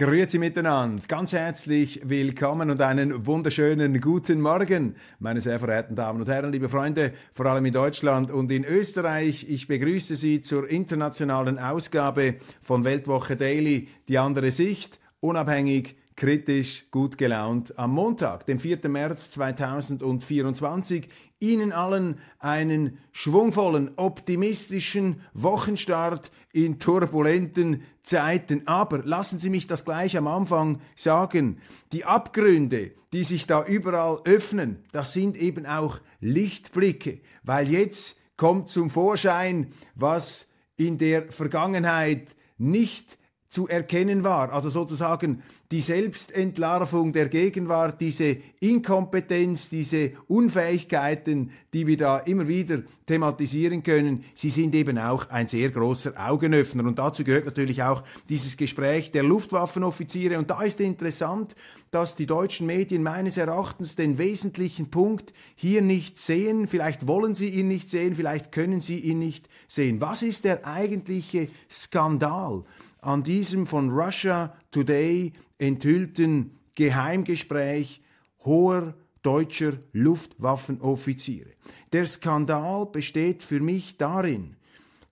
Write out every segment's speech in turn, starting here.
Grüezi miteinander, ganz herzlich willkommen und einen wunderschönen guten Morgen, meine sehr verehrten Damen und Herren, liebe Freunde, vor allem in Deutschland und in Österreich. Ich begrüße Sie zur internationalen Ausgabe von Weltwoche Daily, die andere Sicht, unabhängig, kritisch, gut gelaunt am Montag, dem 4. März 2024. Ihnen allen einen schwungvollen, optimistischen Wochenstart in turbulenten Zeiten. Aber lassen Sie mich das gleich am Anfang sagen. Die Abgründe, die sich da überall öffnen, das sind eben auch Lichtblicke, weil jetzt kommt zum Vorschein, was in der Vergangenheit nicht zu erkennen war. Also sozusagen die Selbstentlarvung der Gegenwart, diese Inkompetenz, diese Unfähigkeiten, die wir da immer wieder thematisieren können, sie sind eben auch ein sehr großer Augenöffner. Und dazu gehört natürlich auch dieses Gespräch der Luftwaffenoffiziere. Und da ist interessant, dass die deutschen Medien meines Erachtens den wesentlichen Punkt hier nicht sehen. Vielleicht wollen sie ihn nicht sehen, vielleicht können sie ihn nicht sehen. Was ist der eigentliche Skandal? An diesem von Russia Today enthüllten Geheimgespräch hoher deutscher Luftwaffenoffiziere. Der Skandal besteht für mich darin,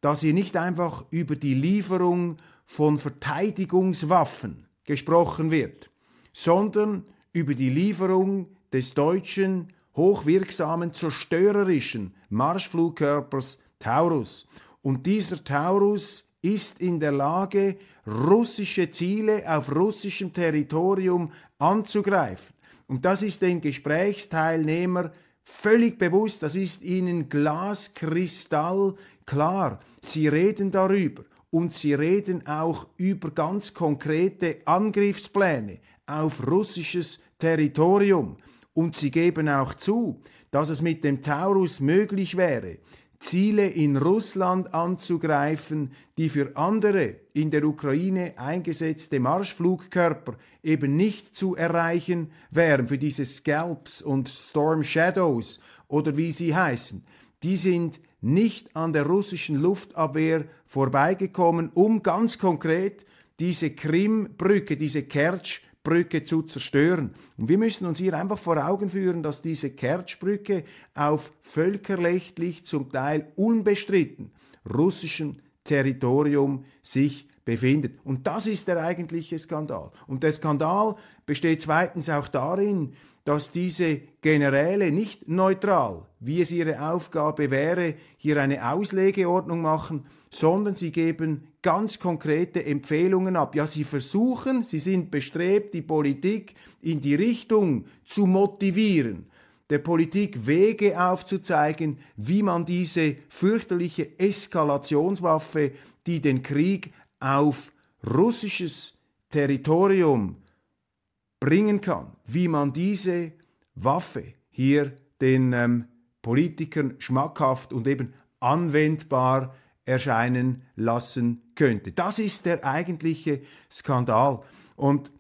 dass hier nicht einfach über die Lieferung von Verteidigungswaffen gesprochen wird, sondern über die Lieferung des deutschen hochwirksamen zerstörerischen Marschflugkörpers Taurus. Und dieser Taurus ist in der Lage, russische Ziele auf russischem Territorium anzugreifen. Und das ist den Gesprächsteilnehmern völlig bewusst, das ist ihnen glaskristall klar. Sie reden darüber und sie reden auch über ganz konkrete Angriffspläne auf russisches Territorium. Und sie geben auch zu, dass es mit dem Taurus möglich wäre, Ziele in Russland anzugreifen, die für andere in der Ukraine eingesetzte Marschflugkörper eben nicht zu erreichen wären, für diese Scalps und Storm Shadows oder wie sie heißen. Die sind nicht an der russischen Luftabwehr vorbeigekommen, um ganz konkret diese Krimbrücke, diese Kertsch Brücke zu zerstören. Und wir müssen uns hier einfach vor Augen führen, dass diese Kertschbrücke auf völkerrechtlich zum Teil unbestritten russischem Territorium sich befindet. Und das ist der eigentliche Skandal. Und der Skandal besteht zweitens auch darin, dass diese Generäle nicht neutral, wie es ihre Aufgabe wäre, hier eine Auslegeordnung machen, sondern sie geben ganz konkrete Empfehlungen ab. Ja, sie versuchen, sie sind bestrebt, die Politik in die Richtung zu motivieren, der Politik Wege aufzuzeigen, wie man diese fürchterliche Eskalationswaffe, die den Krieg auf russisches Territorium bringen kann, wie man diese Waffe hier den ähm, Politikern schmackhaft und eben anwendbar erscheinen lassen könnte. Das ist der eigentliche Skandal. Und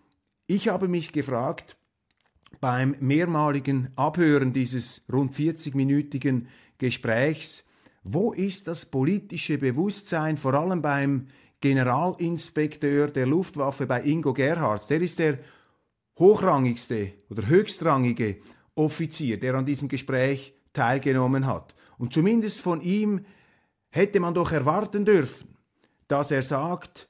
ich habe mich gefragt, beim mehrmaligen Abhören dieses rund 40-minütigen Gesprächs, wo ist das politische Bewusstsein, vor allem beim Generalinspekteur der Luftwaffe bei Ingo Gerhards, der ist der hochrangigste oder höchstrangige Offizier, der an diesem Gespräch teilgenommen hat. Und zumindest von ihm hätte man doch erwarten dürfen, dass er sagt,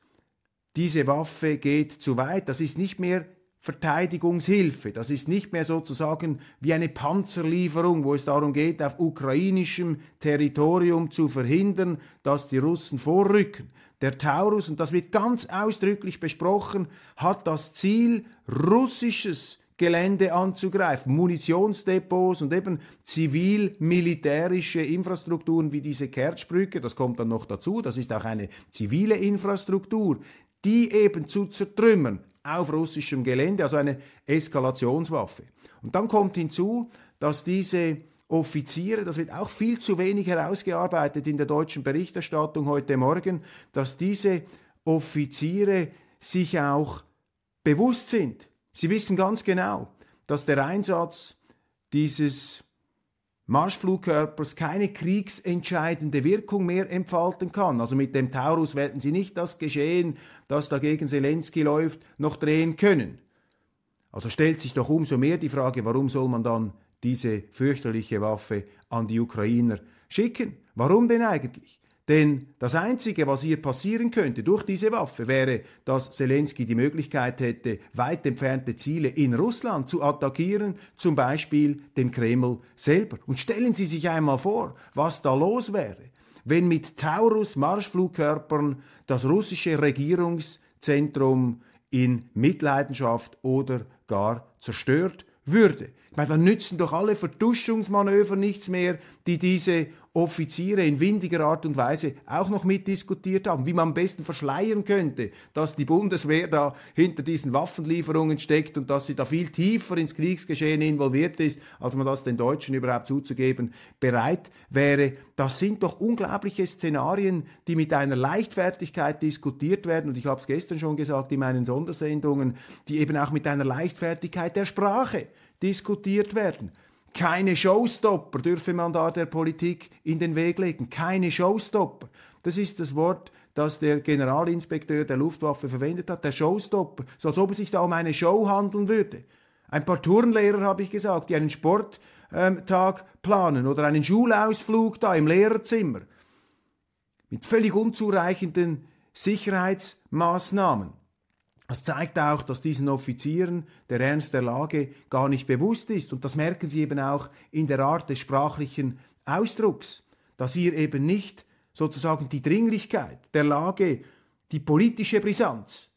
diese Waffe geht zu weit, das ist nicht mehr Verteidigungshilfe. Das ist nicht mehr sozusagen wie eine Panzerlieferung, wo es darum geht, auf ukrainischem Territorium zu verhindern, dass die Russen vorrücken. Der Taurus, und das wird ganz ausdrücklich besprochen, hat das Ziel, russisches Gelände anzugreifen, Munitionsdepots und eben zivil-militärische Infrastrukturen wie diese Kertschbrücke, das kommt dann noch dazu, das ist auch eine zivile Infrastruktur, die eben zu zertrümmern auf russischem Gelände, also eine Eskalationswaffe. Und dann kommt hinzu, dass diese Offiziere, das wird auch viel zu wenig herausgearbeitet in der deutschen Berichterstattung heute Morgen, dass diese Offiziere sich auch bewusst sind. Sie wissen ganz genau, dass der Einsatz dieses Marschflugkörpers keine kriegsentscheidende Wirkung mehr entfalten kann. Also mit dem Taurus werden sie nicht das Geschehen, das da gegen Zelensky läuft, noch drehen können. Also stellt sich doch umso mehr die Frage, warum soll man dann diese fürchterliche Waffe an die Ukrainer schicken? Warum denn eigentlich? Denn das Einzige, was hier passieren könnte durch diese Waffe, wäre, dass Zelensky die Möglichkeit hätte, weit entfernte Ziele in Russland zu attackieren, zum Beispiel den Kreml selber. Und stellen Sie sich einmal vor, was da los wäre, wenn mit Taurus Marschflugkörpern das russische Regierungszentrum in Mitleidenschaft oder gar zerstört würde. Ich meine, dann nützen doch alle Vertuschungsmanöver nichts mehr, die diese Offiziere in windiger Art und Weise auch noch mitdiskutiert haben, wie man am besten verschleiern könnte, dass die Bundeswehr da hinter diesen Waffenlieferungen steckt und dass sie da viel tiefer ins Kriegsgeschehen involviert ist, als man das den Deutschen überhaupt zuzugeben bereit wäre. Das sind doch unglaubliche Szenarien, die mit einer Leichtfertigkeit diskutiert werden. Und ich habe es gestern schon gesagt in meinen Sondersendungen, die eben auch mit einer Leichtfertigkeit der Sprache diskutiert werden. Keine Showstopper dürfe man da der Politik in den Weg legen. Keine Showstopper. Das ist das Wort, das der Generalinspekteur der Luftwaffe verwendet hat. Der Showstopper. So als ob es sich da um eine Show handeln würde. Ein paar Turnlehrer, habe ich gesagt, die einen Sporttag ähm, planen oder einen Schulausflug da im Lehrerzimmer. Mit völlig unzureichenden Sicherheitsmaßnahmen. Das zeigt auch, dass diesen Offizieren der Ernst der Lage gar nicht bewusst ist. Und das merken sie eben auch in der Art des sprachlichen Ausdrucks, dass hier eben nicht sozusagen die Dringlichkeit der Lage, die politische Brisanz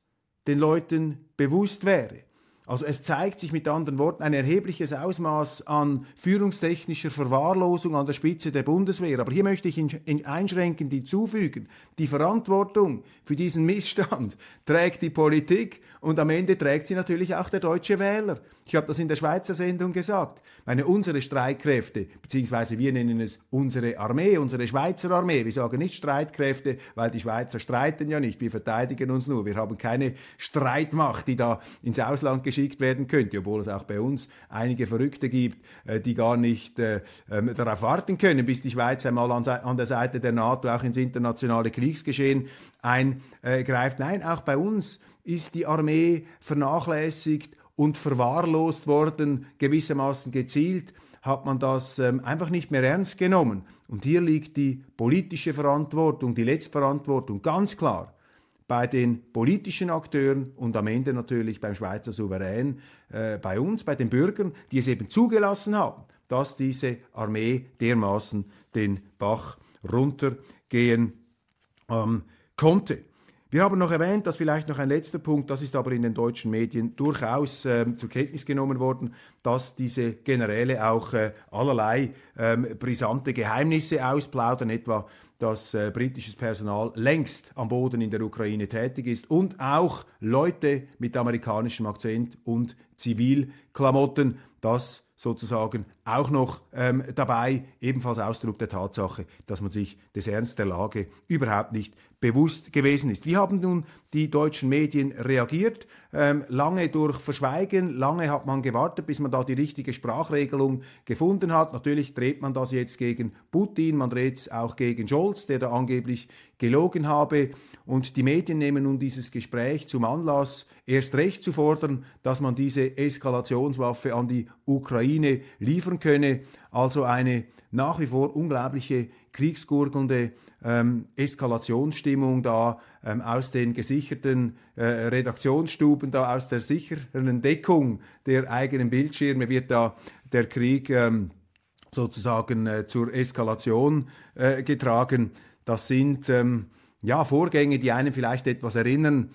den Leuten bewusst wäre. Also es zeigt sich mit anderen Worten ein erhebliches Ausmaß an führungstechnischer Verwahrlosung an der Spitze der Bundeswehr. Aber hier möchte ich in, einschränkend hinzufügen, die Verantwortung für diesen Missstand trägt die Politik und am Ende trägt sie natürlich auch der deutsche Wähler. Ich habe das in der Schweizer Sendung gesagt. Meine, unsere Streitkräfte, beziehungsweise wir nennen es unsere Armee, unsere Schweizer Armee. Wir sagen nicht Streitkräfte, weil die Schweizer streiten ja nicht. Wir verteidigen uns nur. Wir haben keine Streitmacht, die da ins Ausland geschickt werden könnte, obwohl es auch bei uns einige Verrückte gibt, äh, die gar nicht äh, ähm, darauf warten können, bis die Schweiz einmal an der Seite der NATO auch ins internationale Kriegsgeschehen eingreift. Nein, auch bei uns ist die Armee vernachlässigt und verwahrlost worden, gewissermaßen gezielt, hat man das ähm, einfach nicht mehr ernst genommen. Und hier liegt die politische Verantwortung, die Letztverantwortung ganz klar bei den politischen Akteuren und am Ende natürlich beim Schweizer Souverän, äh, bei uns, bei den Bürgern, die es eben zugelassen haben, dass diese Armee dermaßen den Bach runtergehen ähm, konnte. Wir haben noch erwähnt, dass vielleicht noch ein letzter Punkt, das ist aber in den deutschen Medien durchaus äh, zur Kenntnis genommen worden, dass diese Generäle auch äh, allerlei ähm, brisante Geheimnisse ausplaudern, etwa dass äh, britisches Personal längst am Boden in der Ukraine tätig ist und auch Leute mit amerikanischem Akzent und Zivilklamotten, das sozusagen auch noch ähm, dabei, ebenfalls Ausdruck der Tatsache, dass man sich des Ernst der Lage überhaupt nicht bewusst gewesen ist. Wie haben nun die deutschen Medien reagiert? Ähm, lange durch Verschweigen, lange hat man gewartet, bis man da die richtige Sprachregelung gefunden hat. Natürlich dreht man das jetzt gegen Putin, man dreht es auch gegen Scholz, der da angeblich gelogen habe. Und die Medien nehmen nun dieses Gespräch zum Anlass, erst recht zu fordern, dass man diese Eskalationswaffe an die Ukraine liefern könne. Also eine nach wie vor unglaubliche kriegsgurgelnde ähm, Eskalationsstimmung da ähm, aus den gesicherten äh, Redaktionsstuben, da aus der sicheren Deckung der eigenen Bildschirme wird da der Krieg ähm, sozusagen äh, zur Eskalation äh, getragen. Das sind ähm, ja Vorgänge, die einen vielleicht etwas erinnern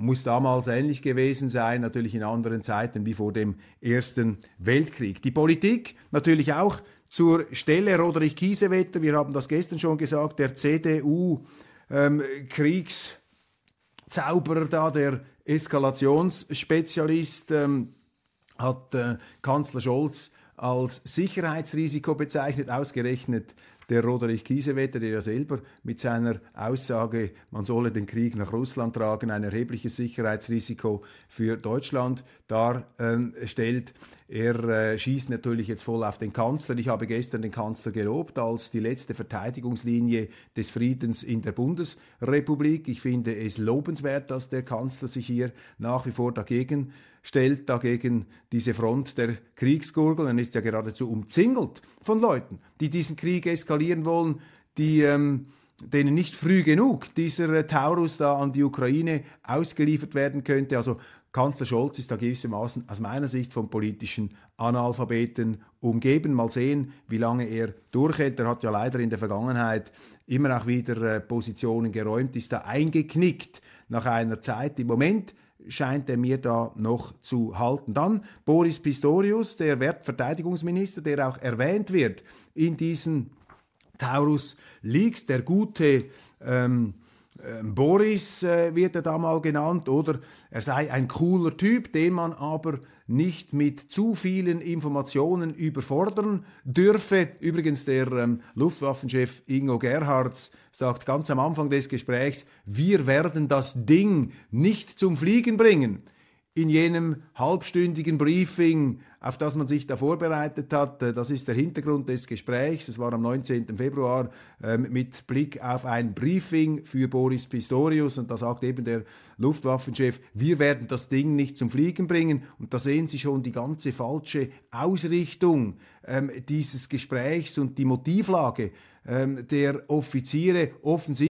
muss damals ähnlich gewesen sein, natürlich in anderen Zeiten wie vor dem Ersten Weltkrieg. Die Politik natürlich auch zur Stelle Roderich Kiesewetter, wir haben das gestern schon gesagt, der CDU-Kriegszauberer ähm, da, der Eskalationsspezialist, ähm, hat äh, Kanzler Scholz als Sicherheitsrisiko bezeichnet, ausgerechnet der Roderich Kiesewetter, der ja selber mit seiner Aussage, man solle den Krieg nach Russland tragen, ein erhebliches Sicherheitsrisiko für Deutschland darstellt. Er äh, schießt natürlich jetzt voll auf den Kanzler. Ich habe gestern den Kanzler gelobt als die letzte Verteidigungslinie des Friedens in der Bundesrepublik. Ich finde es lobenswert, dass der Kanzler sich hier nach wie vor dagegen stellt dagegen diese Front der Kriegsgurgel. Er ist ja geradezu umzingelt von Leuten, die diesen Krieg eskalieren wollen, die ähm, denen nicht früh genug dieser äh, Taurus da an die Ukraine ausgeliefert werden könnte. Also Kanzler Scholz ist da gewissermaßen aus meiner Sicht von politischen Analphabeten umgeben. Mal sehen, wie lange er durchhält. Er hat ja leider in der Vergangenheit immer auch wieder äh, Positionen geräumt, ist da eingeknickt nach einer Zeit. Im Moment scheint er mir da noch zu halten. Dann Boris Pistorius, der Verteidigungsminister, der auch erwähnt wird in diesen Taurus Leaks, der gute ähm, Boris äh, wird er da mal genannt, oder er sei ein cooler Typ, den man aber nicht mit zu vielen Informationen überfordern dürfe. Übrigens, der ähm, Luftwaffenchef Ingo Gerhards sagt ganz am Anfang des Gesprächs, wir werden das Ding nicht zum Fliegen bringen in jenem halbstündigen Briefing, auf das man sich da vorbereitet hat. Äh, das ist der Hintergrund des Gesprächs. Es war am 19. Februar ähm, mit Blick auf ein Briefing für Boris Pistorius und da sagt eben der Luftwaffenchef, wir werden das Ding nicht zum Fliegen bringen. Und da sehen Sie schon die ganze falsche Ausrichtung ähm, dieses Gesprächs und die Motivlage ähm, der Offiziere offensichtlich.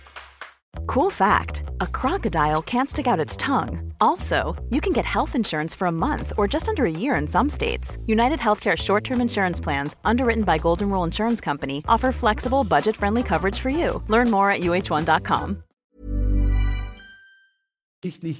Cool fact a crocodile can't stick out its tongue. Also, you can get health insurance for a month or just under a year in some states. United Healthcare short term insurance plans, underwritten by Golden Rule Insurance Company, offer flexible, budget friendly coverage for you. Learn more at uh1.com.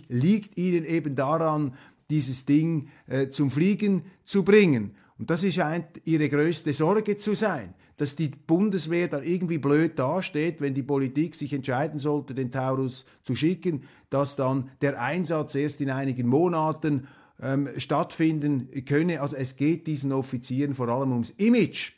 liegt ihnen eben daran, dieses Ding äh, zum Fliegen zu bringen. Und das scheint ihre größte Sorge zu sein dass die Bundeswehr da irgendwie blöd dasteht, wenn die Politik sich entscheiden sollte, den Taurus zu schicken, dass dann der Einsatz erst in einigen Monaten ähm, stattfinden könne. Also es geht diesen Offizieren vor allem ums Image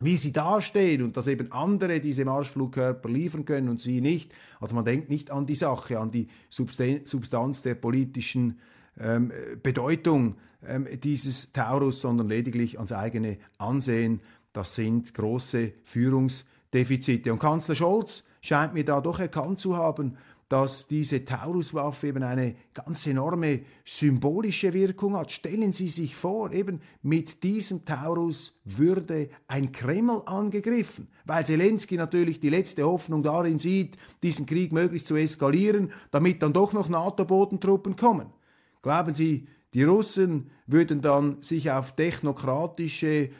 wie sie dastehen und dass eben andere diese Marschflugkörper liefern können und sie nicht. Also man denkt nicht an die Sache, an die Substanz der politischen ähm, Bedeutung ähm, dieses Taurus, sondern lediglich ans eigene Ansehen das sind große Führungsdefizite. Und Kanzler Scholz scheint mir da doch erkannt zu haben, dass diese Tauruswaffe eben eine ganz enorme symbolische Wirkung hat. Stellen Sie sich vor, eben mit diesem Taurus würde ein Kreml angegriffen, weil Zelensky natürlich die letzte Hoffnung darin sieht, diesen Krieg möglichst zu eskalieren, damit dann doch noch NATO-Bodentruppen kommen. Glauben Sie, die Russen würden dann sich auf technokratische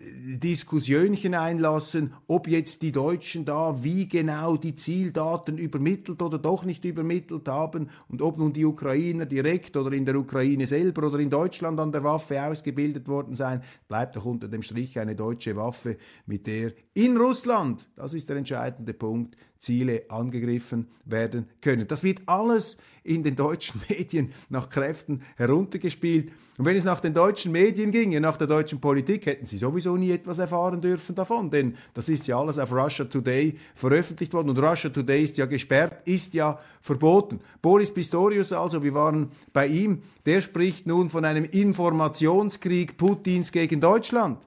Diskussionchen einlassen, ob jetzt die Deutschen da wie genau die Zieldaten übermittelt oder doch nicht übermittelt haben und ob nun die Ukrainer direkt oder in der Ukraine selber oder in Deutschland an der Waffe ausgebildet worden seien, bleibt doch unter dem Strich eine deutsche Waffe, mit der in Russland, das ist der entscheidende Punkt, Ziele angegriffen werden können. Das wird alles in den deutschen Medien nach Kräften heruntergespielt. Und wenn es nach den deutschen Medien ginge, nach der deutschen Politik, hätten sie sowieso nie etwas erfahren dürfen davon, denn das ist ja alles auf Russia Today veröffentlicht worden und Russia Today ist ja gesperrt, ist ja verboten. Boris Pistorius also, wir waren bei ihm, der spricht nun von einem Informationskrieg Putins gegen Deutschland.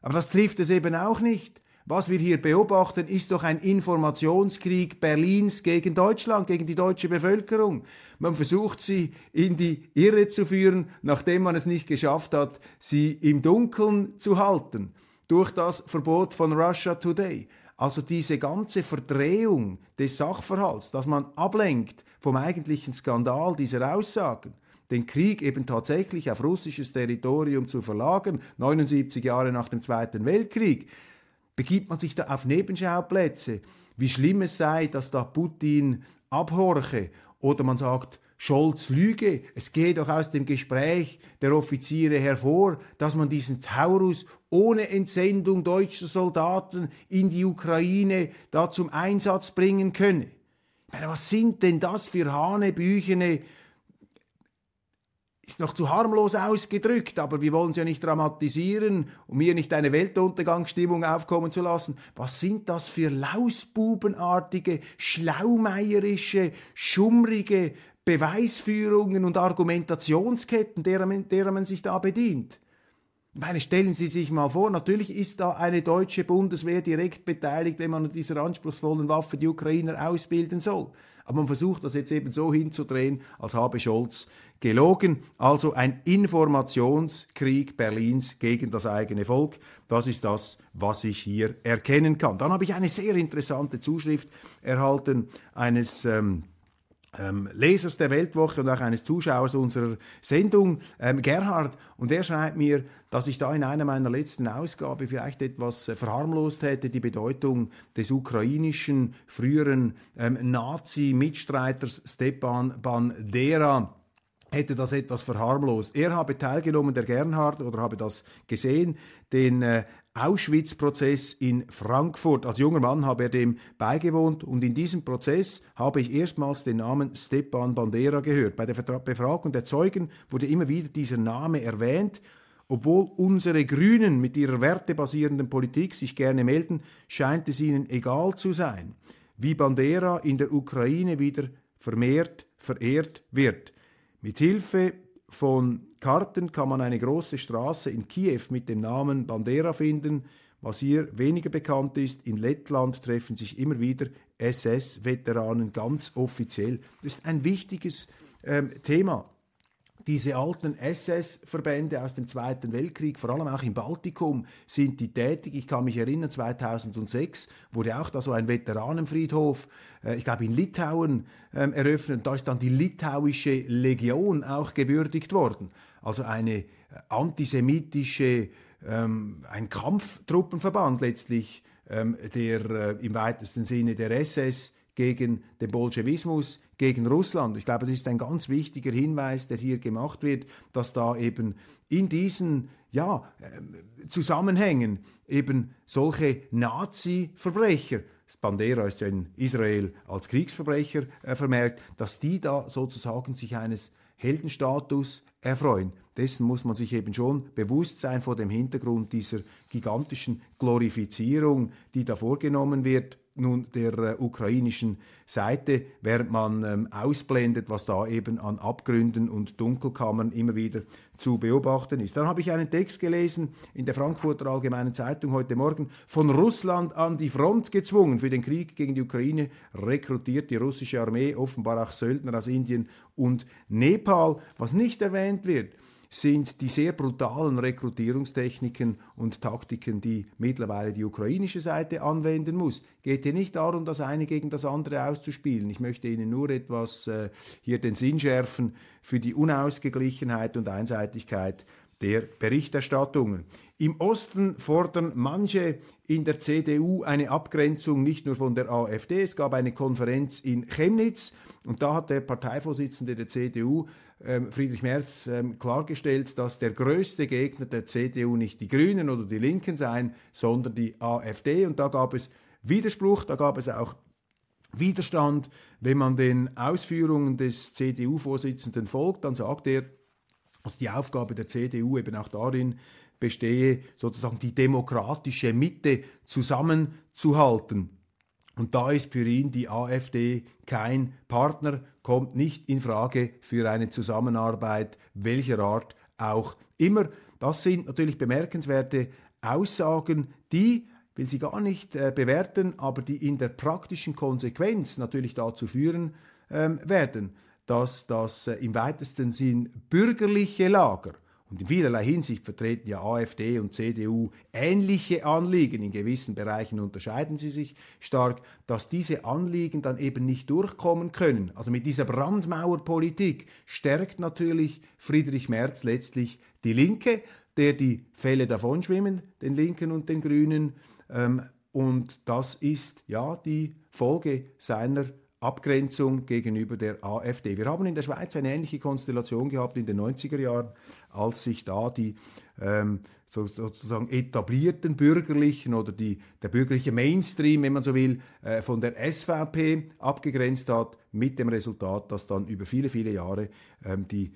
Aber das trifft es eben auch nicht. Was wir hier beobachten, ist doch ein Informationskrieg Berlins gegen Deutschland, gegen die deutsche Bevölkerung. Man versucht sie in die Irre zu führen, nachdem man es nicht geschafft hat, sie im Dunkeln zu halten, durch das Verbot von Russia Today. Also diese ganze Verdrehung des Sachverhalts, dass man ablenkt vom eigentlichen Skandal dieser Aussagen, den Krieg eben tatsächlich auf russisches Territorium zu verlagern, 79 Jahre nach dem Zweiten Weltkrieg, begibt man sich da auf Nebenschauplätze, wie schlimm es sei, dass da Putin abhorche oder man sagt, Scholz lüge. Es geht doch aus dem Gespräch der Offiziere hervor, dass man diesen Taurus ohne Entsendung deutscher Soldaten in die Ukraine da zum Einsatz bringen könne. Ich meine, was sind denn das für hanebüchene ist noch zu harmlos ausgedrückt, aber wir wollen es ja nicht dramatisieren, um hier nicht eine Weltuntergangsstimmung aufkommen zu lassen. Was sind das für lausbubenartige, schlaumeierische, schummrige Beweisführungen und Argumentationsketten, derer man, derer man sich da bedient? Ich meine, stellen Sie sich mal vor, natürlich ist da eine deutsche Bundeswehr direkt beteiligt, wenn man mit dieser anspruchsvollen Waffe die Ukrainer ausbilden soll. Aber man versucht das jetzt eben so hinzudrehen, als habe Scholz gelogen. Also ein Informationskrieg Berlins gegen das eigene Volk. Das ist das, was ich hier erkennen kann. Dann habe ich eine sehr interessante Zuschrift erhalten eines ähm, ähm, Lesers der Weltwoche und auch eines Zuschauers unserer Sendung, ähm, Gerhard, und er schreibt mir, dass ich da in einer meiner letzten Ausgabe vielleicht etwas äh, verharmlost hätte, die Bedeutung des ukrainischen früheren ähm, Nazi-Mitstreiters Stepan Bandera hätte das etwas verharmlost. Er habe teilgenommen, der Gernhard, oder habe das gesehen, den äh, Auschwitz-Prozess in Frankfurt. Als junger Mann habe er dem beigewohnt und in diesem Prozess habe ich erstmals den Namen Stepan Bandera gehört. Bei der Befragung der Zeugen wurde immer wieder dieser Name erwähnt. Obwohl unsere Grünen mit ihrer wertebasierenden Politik sich gerne melden, scheint es ihnen egal zu sein, wie Bandera in der Ukraine wieder vermehrt verehrt wird. Mit Hilfe von Karten kann man eine große Straße in Kiew mit dem Namen Bandera finden. Was hier weniger bekannt ist, in Lettland treffen sich immer wieder SS-Veteranen ganz offiziell. Das ist ein wichtiges ähm, Thema diese alten SS-Verbände aus dem Zweiten Weltkrieg, vor allem auch im Baltikum, sind die tätig. Ich kann mich erinnern, 2006 wurde auch da so ein Veteranenfriedhof, äh, ich glaube in Litauen, ähm, eröffnet. Da ist dann die litauische Legion auch gewürdigt worden. Also eine äh, antisemitische, ähm, ein Kampftruppenverband letztlich, ähm, der äh, im weitesten Sinne der SS gegen den Bolschewismus, gegen Russland. Ich glaube, das ist ein ganz wichtiger Hinweis, der hier gemacht wird, dass da eben in diesen ja, äh, Zusammenhängen eben solche Nazi-Verbrecher, Bandera ist ja in Israel als Kriegsverbrecher äh, vermerkt, dass die da sozusagen sich eines Heldenstatus erfreuen. Dessen muss man sich eben schon bewusst sein vor dem Hintergrund dieser gigantischen Glorifizierung, die da vorgenommen wird nun der äh, ukrainischen Seite, während man ähm, ausblendet, was da eben an Abgründen und Dunkelkammern immer wieder zu beobachten ist. Dann habe ich einen Text gelesen in der Frankfurter Allgemeinen Zeitung heute Morgen, von Russland an die Front gezwungen. Für den Krieg gegen die Ukraine, rekrutiert die russische Armee offenbar auch Söldner aus Indien und Nepal, was nicht erwähnt wird sind die sehr brutalen Rekrutierungstechniken und Taktiken, die mittlerweile die ukrainische Seite anwenden muss. Geht hier nicht darum, das eine gegen das andere auszuspielen. Ich möchte Ihnen nur etwas äh, hier den Sinn schärfen für die Unausgeglichenheit und Einseitigkeit der Berichterstattungen. Im Osten fordern manche in der CDU eine Abgrenzung nicht nur von der AfD. Es gab eine Konferenz in Chemnitz und da hat der Parteivorsitzende der CDU ähm, Friedrich Merz ähm, klargestellt, dass der größte Gegner der CDU nicht die Grünen oder die Linken seien, sondern die AfD. Und da gab es Widerspruch, da gab es auch Widerstand, wenn man den Ausführungen des CDU-Vorsitzenden folgt, dann sagt er, dass die Aufgabe der CDU eben auch darin bestehe, sozusagen die demokratische Mitte zusammenzuhalten. Und da ist für ihn die AfD kein Partner, kommt nicht in Frage für eine Zusammenarbeit welcher Art auch immer. Das sind natürlich bemerkenswerte Aussagen, die will sie gar nicht äh, bewerten, aber die in der praktischen Konsequenz natürlich dazu führen ähm, werden, dass das äh, im weitesten Sinn bürgerliche Lager und in vielerlei Hinsicht vertreten ja AfD und CDU ähnliche Anliegen. In gewissen Bereichen unterscheiden sie sich stark, dass diese Anliegen dann eben nicht durchkommen können. Also mit dieser Brandmauerpolitik stärkt natürlich Friedrich Merz letztlich die Linke, der die Fälle davonschwimmen, den Linken und den Grünen. Ähm, und das ist ja die Folge seiner Abgrenzung gegenüber der AfD. Wir haben in der Schweiz eine ähnliche Konstellation gehabt in den 90er Jahren, als sich da die ähm, so, sozusagen etablierten Bürgerlichen oder die, der bürgerliche Mainstream, wenn man so will, äh, von der SVP abgegrenzt hat, mit dem Resultat, dass dann über viele, viele Jahre ähm, die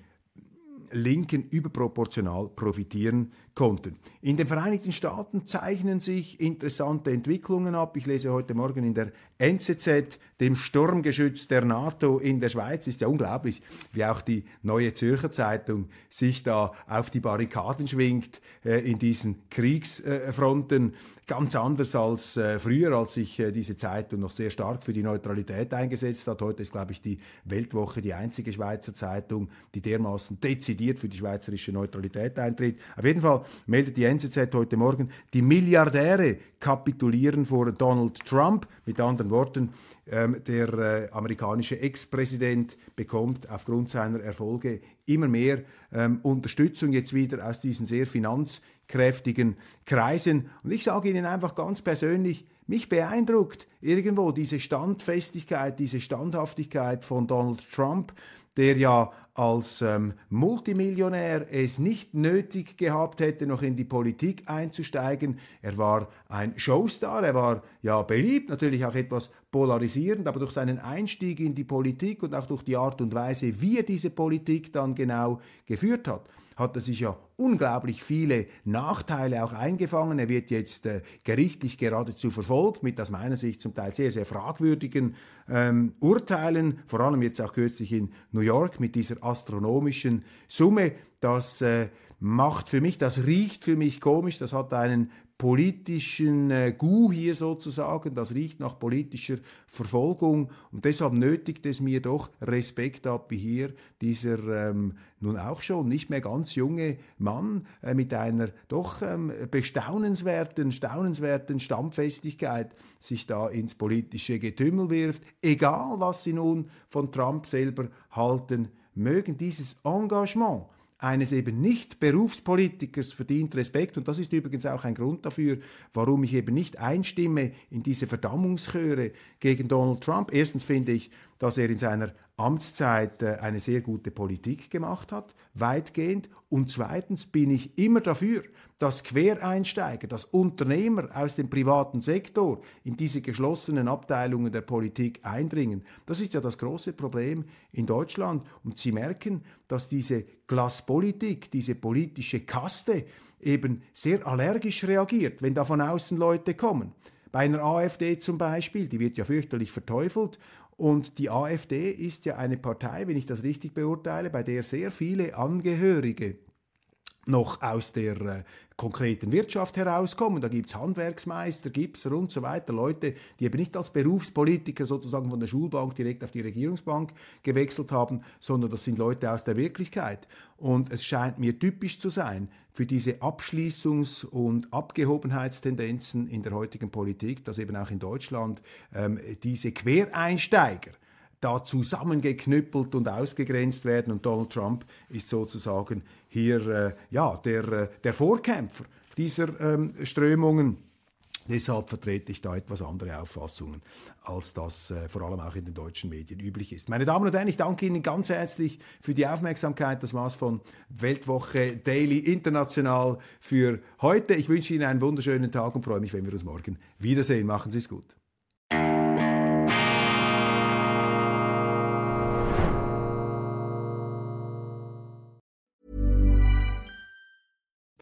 Linken überproportional profitieren konnten. In den Vereinigten Staaten zeichnen sich interessante Entwicklungen ab. Ich lese heute Morgen in der NZZ, dem Sturmgeschütz der NATO in der Schweiz. Ist ja unglaublich, wie auch die Neue Zürcher Zeitung sich da auf die Barrikaden schwingt äh, in diesen Kriegsfronten. Ganz anders als äh, früher, als sich äh, diese Zeitung noch sehr stark für die Neutralität eingesetzt hat. Heute ist, glaube ich, die Weltwoche die einzige Schweizer Zeitung, die dermaßen dezidiert für die schweizerische Neutralität eintritt. Auf jeden Fall meldet die NZZ heute Morgen, die Milliardäre kapitulieren vor Donald Trump. Mit anderen Worten, ähm, der äh, amerikanische Ex-Präsident bekommt aufgrund seiner Erfolge immer mehr ähm, Unterstützung jetzt wieder aus diesen sehr finanzkräftigen Kreisen. Und ich sage Ihnen einfach ganz persönlich, mich beeindruckt irgendwo diese Standfestigkeit, diese Standhaftigkeit von Donald Trump, der ja als ähm, Multimillionär es nicht nötig gehabt hätte, noch in die Politik einzusteigen. Er war ein Showstar, er war ja beliebt, natürlich auch etwas polarisierend, aber durch seinen Einstieg in die Politik und auch durch die Art und Weise, wie er diese Politik dann genau geführt hat, hat er sich ja unglaublich viele Nachteile auch eingefangen. Er wird jetzt äh, gerichtlich geradezu verfolgt mit aus meiner Sicht zum Teil sehr, sehr fragwürdigen ähm, Urteilen, vor allem jetzt auch kürzlich in New York mit dieser astronomischen Summe. Das äh, macht für mich, das riecht für mich komisch, das hat einen politischen äh, Gu hier sozusagen, das riecht nach politischer Verfolgung. Und deshalb nötigt es mir doch Respekt ab, wie hier dieser ähm, nun auch schon nicht mehr ganz junge Mann äh, mit einer doch ähm, bestaunenswerten, staunenswerten Stammfestigkeit sich da ins politische Getümmel wirft, egal was sie nun von Trump selber halten mögen, dieses Engagement eines eben nicht Berufspolitikers verdient Respekt. Und das ist übrigens auch ein Grund dafür, warum ich eben nicht einstimme in diese Verdammungschöre gegen Donald Trump. Erstens finde ich, dass er in seiner Amtszeit eine sehr gute Politik gemacht hat, weitgehend. Und zweitens bin ich immer dafür, dass Quereinsteiger, dass Unternehmer aus dem privaten Sektor in diese geschlossenen Abteilungen der Politik eindringen. Das ist ja das große Problem in Deutschland. Und Sie merken, dass diese Glaspolitik, diese politische Kaste eben sehr allergisch reagiert, wenn da von außen Leute kommen. Bei einer AfD zum Beispiel, die wird ja fürchterlich verteufelt und die AfD ist ja eine Partei, wenn ich das richtig beurteile, bei der sehr viele Angehörige noch aus der äh, konkreten Wirtschaft herauskommen. Da gibt's Handwerksmeister, Gipser und so weiter, Leute, die eben nicht als Berufspolitiker sozusagen von der Schulbank direkt auf die Regierungsbank gewechselt haben, sondern das sind Leute aus der Wirklichkeit. Und es scheint mir typisch zu sein für diese Abschließungs- und Abgehobenheitstendenzen in der heutigen Politik, dass eben auch in Deutschland ähm, diese Quereinsteiger, da zusammengeknüppelt und ausgegrenzt werden. Und Donald Trump ist sozusagen hier äh, ja, der, äh, der Vorkämpfer dieser ähm, Strömungen. Deshalb vertrete ich da etwas andere Auffassungen, als das äh, vor allem auch in den deutschen Medien üblich ist. Meine Damen und Herren, ich danke Ihnen ganz herzlich für die Aufmerksamkeit. Das war's von Weltwoche Daily International für heute. Ich wünsche Ihnen einen wunderschönen Tag und freue mich, wenn wir uns morgen wiedersehen. Machen Sie es gut.